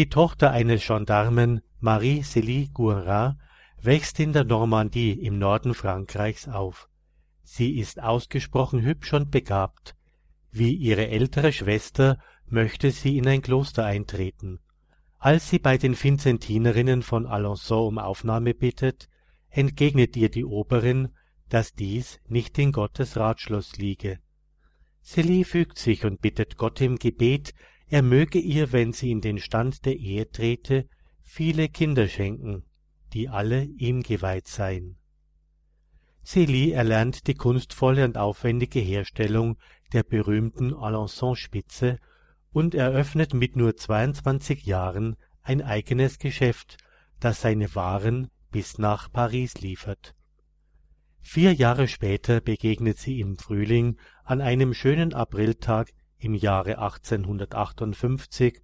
Die Tochter eines Gendarmen, Marie-Célie Gourin, wächst in der Normandie im Norden Frankreichs auf. Sie ist ausgesprochen hübsch und begabt. Wie ihre ältere Schwester möchte sie in ein Kloster eintreten. Als sie bei den Vinzentinerinnen von Alençon um Aufnahme bittet, entgegnet ihr die Oberin, dass dies nicht in Gottes Ratschluss liege. Celie fügt sich und bittet Gott im Gebet, er möge ihr, wenn sie in den Stand der Ehe trete, viele Kinder schenken, die alle ihm geweiht seien. Celie erlernt die kunstvolle und aufwendige Herstellung der berühmten Alençon-Spitze und eröffnet mit nur 22 Jahren ein eigenes Geschäft, das seine Waren bis nach Paris liefert. Vier Jahre später begegnet sie im Frühling an einem schönen Apriltag im Jahre 1858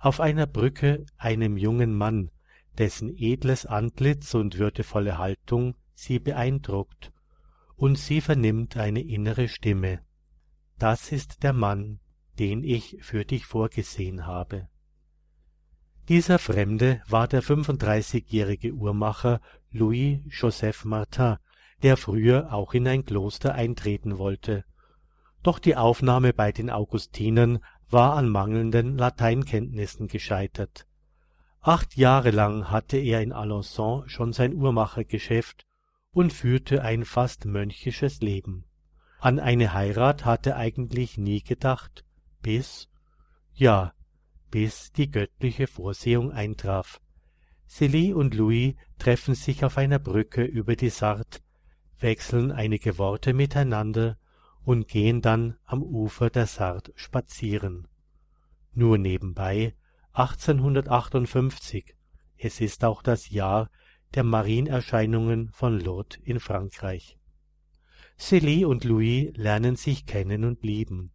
auf einer Brücke einem jungen Mann, dessen edles Antlitz und würdevolle Haltung sie beeindruckt, und sie vernimmt eine innere Stimme. Das ist der Mann, den ich für dich vorgesehen habe. Dieser Fremde war der 35-jährige Uhrmacher Louis Joseph Martin, der früher auch in ein Kloster eintreten wollte. Doch die Aufnahme bei den Augustinern war an mangelnden Lateinkenntnissen gescheitert. Acht Jahre lang hatte er in Alençon schon sein Uhrmachergeschäft und führte ein fast mönchisches Leben. An eine Heirat hatte eigentlich nie gedacht, bis, ja, bis die göttliche Vorsehung eintraf. Celie und Louis treffen sich auf einer Brücke über die Sarthe, wechseln einige Worte miteinander und gehen dann am Ufer der Sarthe spazieren. Nur nebenbei 1858, es ist auch das Jahr der Marienerscheinungen von Lourdes in Frankreich. Celie und Louis lernen sich kennen und lieben.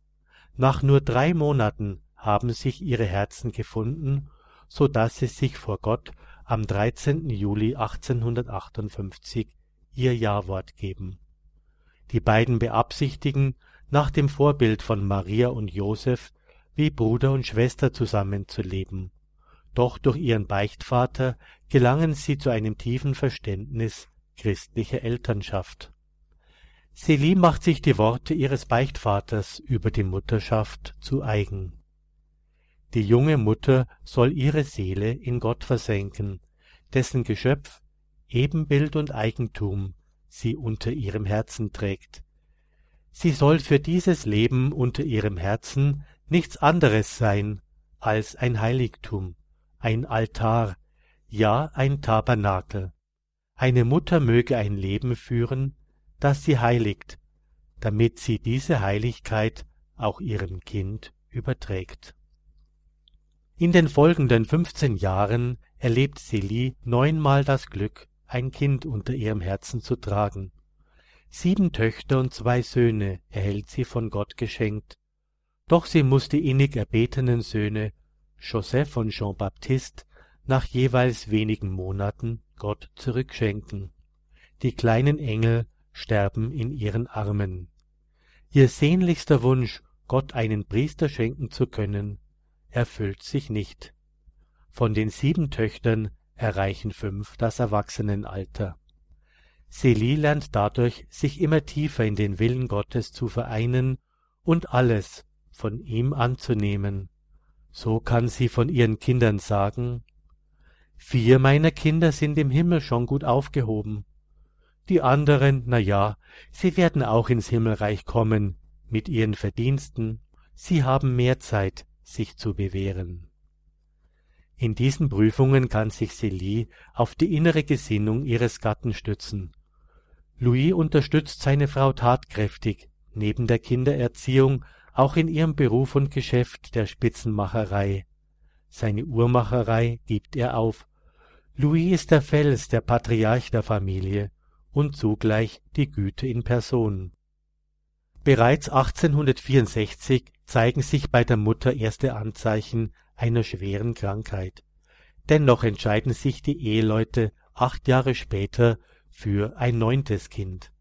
Nach nur drei Monaten haben sich ihre Herzen gefunden, so dass sie sich vor Gott am 13. Juli 1858 ihr Jawort geben. Die beiden beabsichtigen, nach dem Vorbild von Maria und Joseph wie Bruder und Schwester zusammenzuleben. Doch durch ihren Beichtvater gelangen sie zu einem tiefen Verständnis christlicher Elternschaft. Celie macht sich die Worte ihres Beichtvaters über die Mutterschaft zu eigen. Die junge Mutter soll ihre Seele in Gott versenken, dessen Geschöpf, Ebenbild und Eigentum sie unter ihrem Herzen trägt. Sie soll für dieses Leben unter ihrem Herzen nichts anderes sein als ein Heiligtum, ein Altar, ja ein Tabernakel. Eine Mutter möge ein Leben führen, das sie heiligt, damit sie diese Heiligkeit auch ihrem Kind überträgt. In den folgenden fünfzehn Jahren erlebt Celie neunmal das Glück, ein Kind unter ihrem Herzen zu tragen. Sieben Töchter und zwei Söhne erhält sie von Gott geschenkt. Doch sie muss die innig erbetenen Söhne Joseph und Jean Baptiste nach jeweils wenigen Monaten Gott zurückschenken. Die kleinen Engel sterben in ihren Armen. Ihr sehnlichster Wunsch, Gott einen Priester schenken zu können, erfüllt sich nicht. Von den sieben Töchtern erreichen fünf das Erwachsenenalter. Celie lernt dadurch, sich immer tiefer in den Willen Gottes zu vereinen und alles von ihm anzunehmen. So kann sie von ihren Kindern sagen, Vier meiner Kinder sind im Himmel schon gut aufgehoben. Die anderen, na ja, sie werden auch ins Himmelreich kommen, mit ihren Verdiensten, sie haben mehr Zeit, sich zu bewähren. In diesen Prüfungen kann sich Celie auf die innere Gesinnung ihres Gatten stützen. Louis unterstützt seine Frau tatkräftig, neben der Kindererziehung auch in ihrem Beruf und Geschäft der Spitzenmacherei. Seine Uhrmacherei gibt er auf. Louis ist der Fels, der Patriarch der Familie und zugleich die Güte in Person. Bereits 1864 zeigen sich bei der Mutter erste Anzeichen einer schweren Krankheit. Dennoch entscheiden sich die Eheleute acht Jahre später für ein neuntes Kind.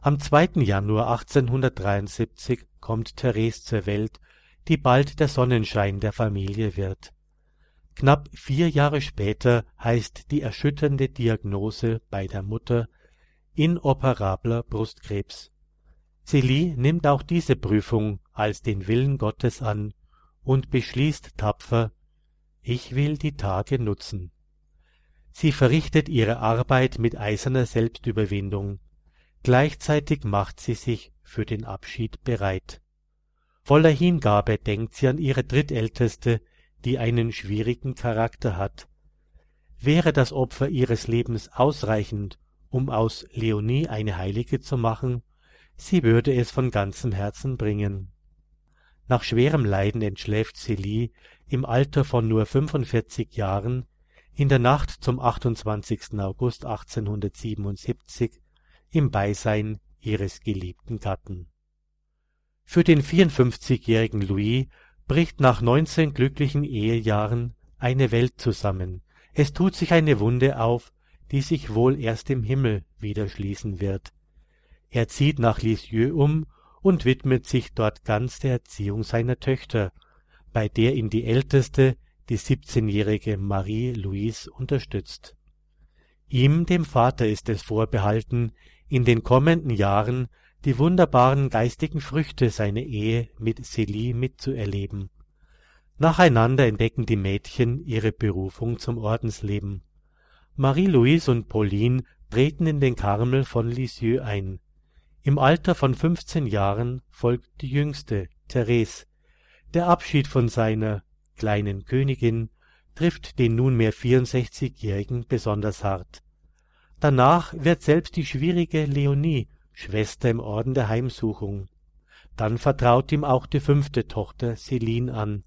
Am 2. Januar 1873 kommt Therese zur Welt, die bald der Sonnenschein der Familie wird. Knapp vier Jahre später heißt die erschütternde Diagnose bei der Mutter inoperabler Brustkrebs. Celie nimmt auch diese Prüfung als den Willen Gottes an und beschließt tapfer, ich will die Tage nutzen. Sie verrichtet ihre Arbeit mit eiserner Selbstüberwindung, gleichzeitig macht sie sich für den Abschied bereit. Voller Hingabe denkt sie an ihre drittälteste, die einen schwierigen Charakter hat. Wäre das Opfer ihres Lebens ausreichend, um aus Leonie eine Heilige zu machen, sie würde es von ganzem Herzen bringen. Nach schwerem Leiden entschläft Celie im Alter von nur 45 Jahren in der Nacht zum 28. August 1877 im Beisein ihres geliebten Gatten. Für den 54-jährigen Louis bricht nach 19 glücklichen Ehejahren eine Welt zusammen. Es tut sich eine Wunde auf, die sich wohl erst im Himmel wieder schließen wird. Er zieht nach Lisieux um und widmet sich dort ganz der Erziehung seiner Töchter, bei der ihn die älteste, die siebzehnjährige Marie-Louise unterstützt. Ihm, dem Vater, ist es vorbehalten, in den kommenden Jahren die wunderbaren geistigen Früchte seiner Ehe mit Celie mitzuerleben. Nacheinander entdecken die Mädchen ihre Berufung zum Ordensleben. Marie-Louise und Pauline treten in den Karmel von Lisieux ein. Im Alter von fünfzehn Jahren folgt die jüngste, Therese. Der Abschied von seiner kleinen Königin trifft den nunmehr 64-Jährigen besonders hart. Danach wird selbst die schwierige Leonie Schwester im Orden der Heimsuchung. Dann vertraut ihm auch die fünfte Tochter Celine an,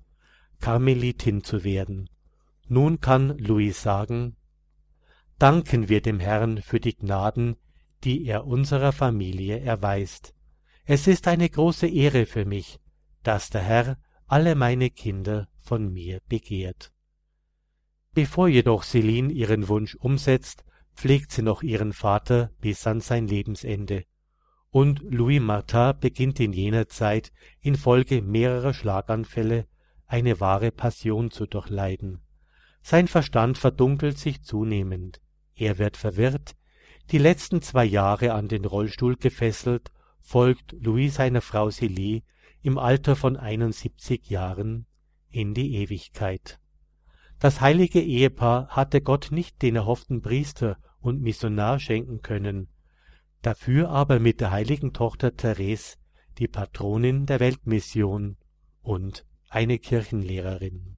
Karmelitin zu werden. Nun kann Louis sagen, Danken wir dem Herrn für die Gnaden, die er unserer Familie erweist. Es ist eine große Ehre für mich, dass der Herr alle meine Kinder von mir begehrt. Bevor jedoch Celine ihren Wunsch umsetzt, pflegt sie noch ihren Vater bis an sein Lebensende. Und Louis Martin beginnt in jener Zeit infolge mehrerer Schlaganfälle eine wahre Passion zu durchleiden. Sein Verstand verdunkelt sich zunehmend. Er wird verwirrt, die letzten zwei Jahre an den Rollstuhl gefesselt, folgt Louis seiner Frau Celie im Alter von 71 Jahren in die Ewigkeit. Das heilige Ehepaar hatte Gott nicht den erhofften Priester und Missionar schenken können, dafür aber mit der heiligen Tochter Therese die Patronin der Weltmission und eine Kirchenlehrerin.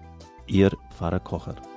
Ihr Pfarrer Kocher.